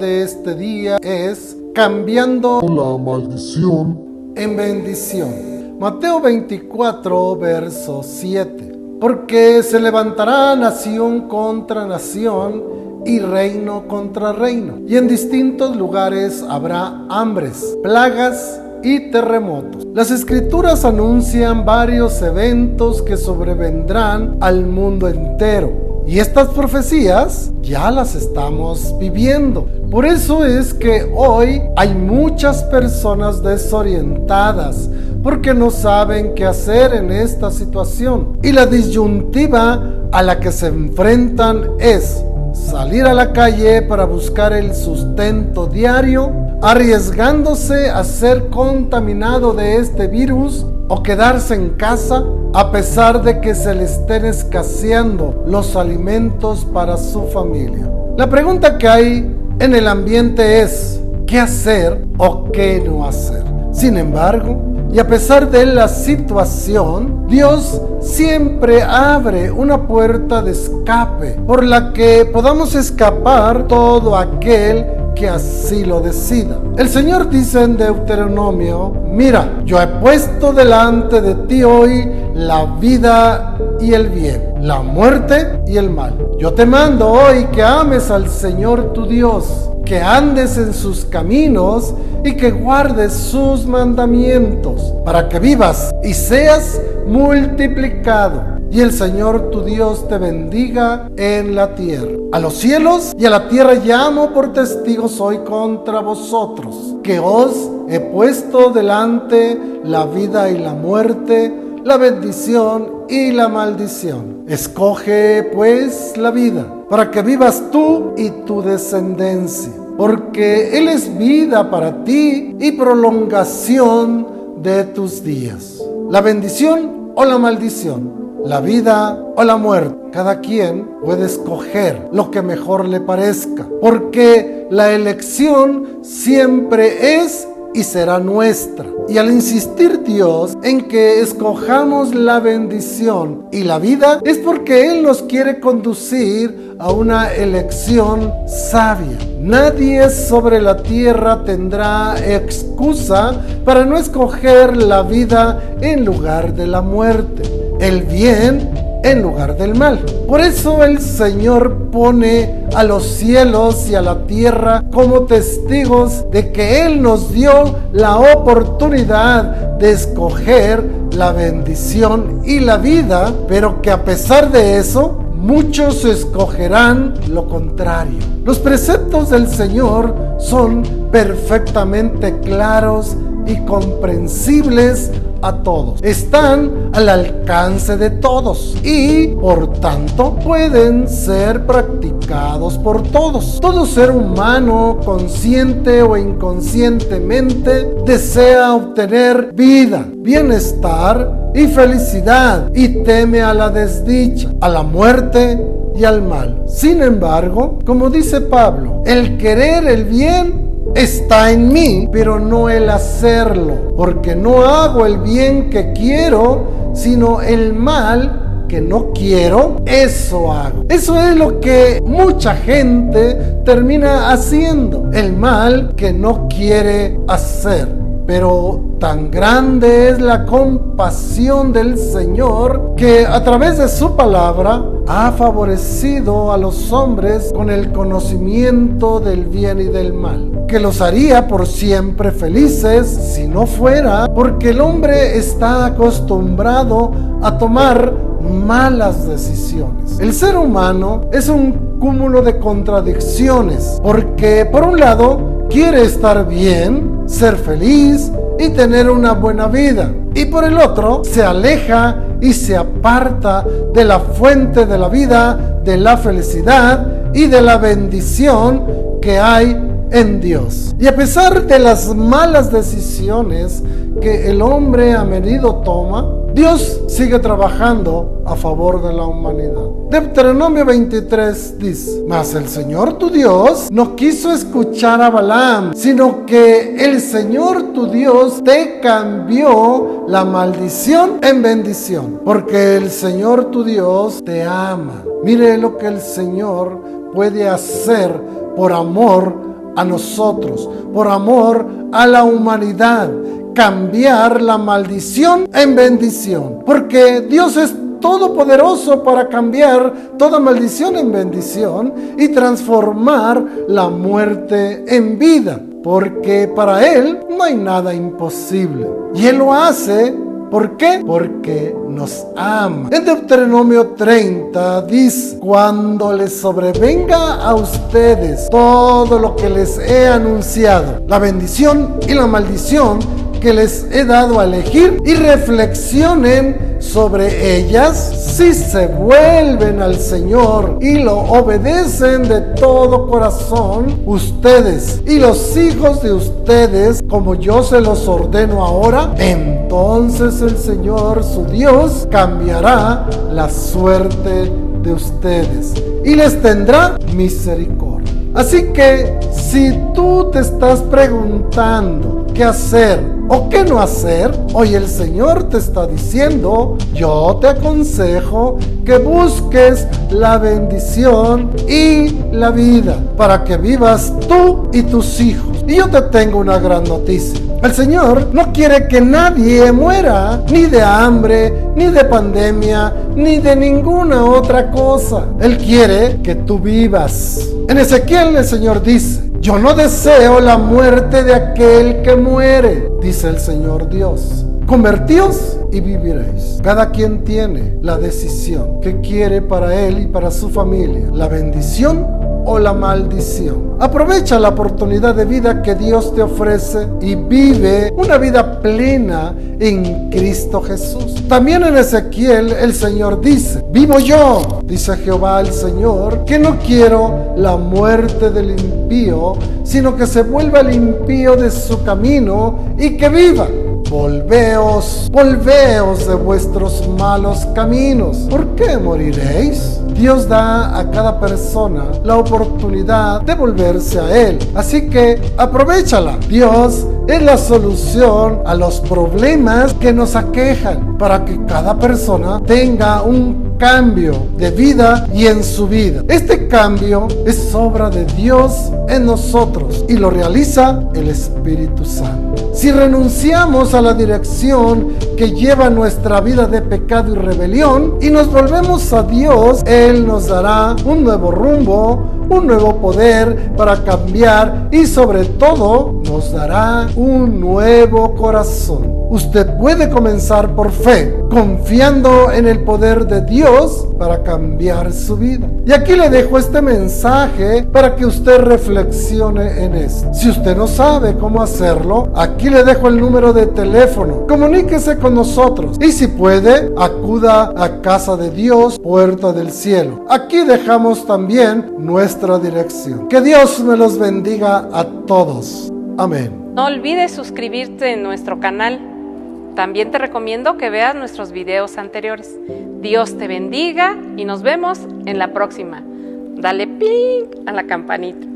de este día es cambiando la maldición en bendición. Mateo 24, verso 7. Porque se levantará nación contra nación y reino contra reino. Y en distintos lugares habrá hambres, plagas y terremotos. Las escrituras anuncian varios eventos que sobrevendrán al mundo entero. Y estas profecías ya las estamos viviendo. Por eso es que hoy hay muchas personas desorientadas porque no saben qué hacer en esta situación. Y la disyuntiva a la que se enfrentan es salir a la calle para buscar el sustento diario, arriesgándose a ser contaminado de este virus o quedarse en casa a pesar de que se le estén escaseando los alimentos para su familia. La pregunta que hay en el ambiente es, ¿qué hacer o qué no hacer? Sin embargo, y a pesar de la situación, Dios siempre abre una puerta de escape por la que podamos escapar todo aquel que así lo decida. El Señor dice en Deuteronomio, mira, yo he puesto delante de ti hoy la vida y el bien, la muerte y el mal. Yo te mando hoy que ames al Señor tu Dios, que andes en sus caminos y que guardes sus mandamientos, para que vivas y seas multiplicado y el Señor tu Dios te bendiga en la tierra. A los cielos y a la tierra llamo por testigos hoy contra vosotros, que os he puesto delante la vida y la muerte, la bendición y la maldición. Escoge pues la vida, para que vivas tú y tu descendencia, porque Él es vida para ti y prolongación de tus días. La bendición o la maldición la vida o la muerte. Cada quien puede escoger lo que mejor le parezca, porque la elección siempre es y será nuestra. Y al insistir Dios en que escojamos la bendición y la vida, es porque Él nos quiere conducir a una elección sabia. Nadie sobre la tierra tendrá excusa para no escoger la vida en lugar de la muerte el bien en lugar del mal. Por eso el Señor pone a los cielos y a la tierra como testigos de que Él nos dio la oportunidad de escoger la bendición y la vida, pero que a pesar de eso, muchos escogerán lo contrario. Los preceptos del Señor son perfectamente claros y comprensibles a todos. Están al alcance de todos y por tanto pueden ser practicados por todos. Todo ser humano, consciente o inconscientemente, desea obtener vida, bienestar y felicidad y teme a la desdicha, a la muerte y al mal. Sin embargo, como dice Pablo, el querer el bien está en mí, pero no el hacerlo, porque no hago el bien que quiero, sino el mal que no quiero, eso hago. Eso es lo que mucha gente termina haciendo, el mal que no quiere hacer. Pero tan grande es la compasión del Señor que a través de su palabra ha favorecido a los hombres con el conocimiento del bien y del mal, que los haría por siempre felices si no fuera porque el hombre está acostumbrado a tomar malas decisiones. El ser humano es un cúmulo de contradicciones porque por un lado quiere estar bien, ser feliz y tener una buena vida. Y por el otro, se aleja y se aparta de la fuente de la vida, de la felicidad y de la bendición que hay en Dios. Y a pesar de las malas decisiones que el hombre a menudo toma, Dios sigue trabajando a favor de la humanidad. Deuteronomio 23 dice, mas el Señor tu Dios no quiso escuchar a Balaam, sino que el Señor tu Dios te cambió la maldición en bendición, porque el Señor tu Dios te ama. Mire lo que el Señor puede hacer por amor a nosotros, por amor a la humanidad, cambiar la maldición en bendición. Porque Dios es todopoderoso para cambiar toda maldición en bendición y transformar la muerte en vida. Porque para Él no hay nada imposible. Y Él lo hace ¿Por qué? Porque nos ama. En Deuteronomio 30 dice, cuando les sobrevenga a ustedes todo lo que les he anunciado, la bendición y la maldición que les he dado a elegir y reflexionen sobre ellas si se vuelven al Señor y lo obedecen de todo corazón, ustedes y los hijos de ustedes, como yo se los ordeno ahora, entonces el Señor su Dios cambiará la suerte de ustedes y les tendrá misericordia. Así que si tú te estás preguntando qué hacer o qué no hacer, hoy el Señor te está diciendo, yo te aconsejo que busques la bendición y la vida para que vivas tú y tus hijos. Y yo te tengo una gran noticia. El Señor no quiere que nadie muera, ni de hambre, ni de pandemia, ni de ninguna otra cosa. Él quiere que tú vivas. En Ezequiel el Señor dice, yo no deseo la muerte de aquel que muere, dice el Señor Dios. Convertíos y viviréis. Cada quien tiene la decisión que quiere para él y para su familia. La bendición o la maldición. Aprovecha la oportunidad de vida que Dios te ofrece y vive una vida plena en Cristo Jesús. También en Ezequiel el Señor dice, vivo yo, dice Jehová el Señor, que no quiero la muerte del impío, sino que se vuelva el impío de su camino y que viva. Volveos, volveos de vuestros malos caminos. ¿Por qué moriréis? Dios da a cada persona la oportunidad de volverse a Él. Así que aprovechala. Dios es la solución a los problemas que nos aquejan para que cada persona tenga un cambio de vida y en su vida. Este cambio es obra de Dios en nosotros y lo realiza el Espíritu Santo. Si renunciamos a la dirección que lleva nuestra vida de pecado y rebelión y nos volvemos a Dios, Él nos dará un nuevo rumbo, un nuevo poder para cambiar y sobre todo nos dará un nuevo corazón. Usted puede comenzar por fe, confiando en el poder de Dios para cambiar su vida. Y aquí le dejo este mensaje para que usted reflexione en esto. Si usted no sabe cómo hacerlo, aquí le dejo el número de teléfono. Comuníquese con nosotros y si puede, acuda a Casa de Dios, Puerta del Cielo. Aquí dejamos también nuestra dirección. Que Dios me los bendiga a todos. Amén. No olvides suscribirte en nuestro canal también te recomiendo que veas nuestros videos anteriores. Dios te bendiga y nos vemos en la próxima. Dale ping a la campanita.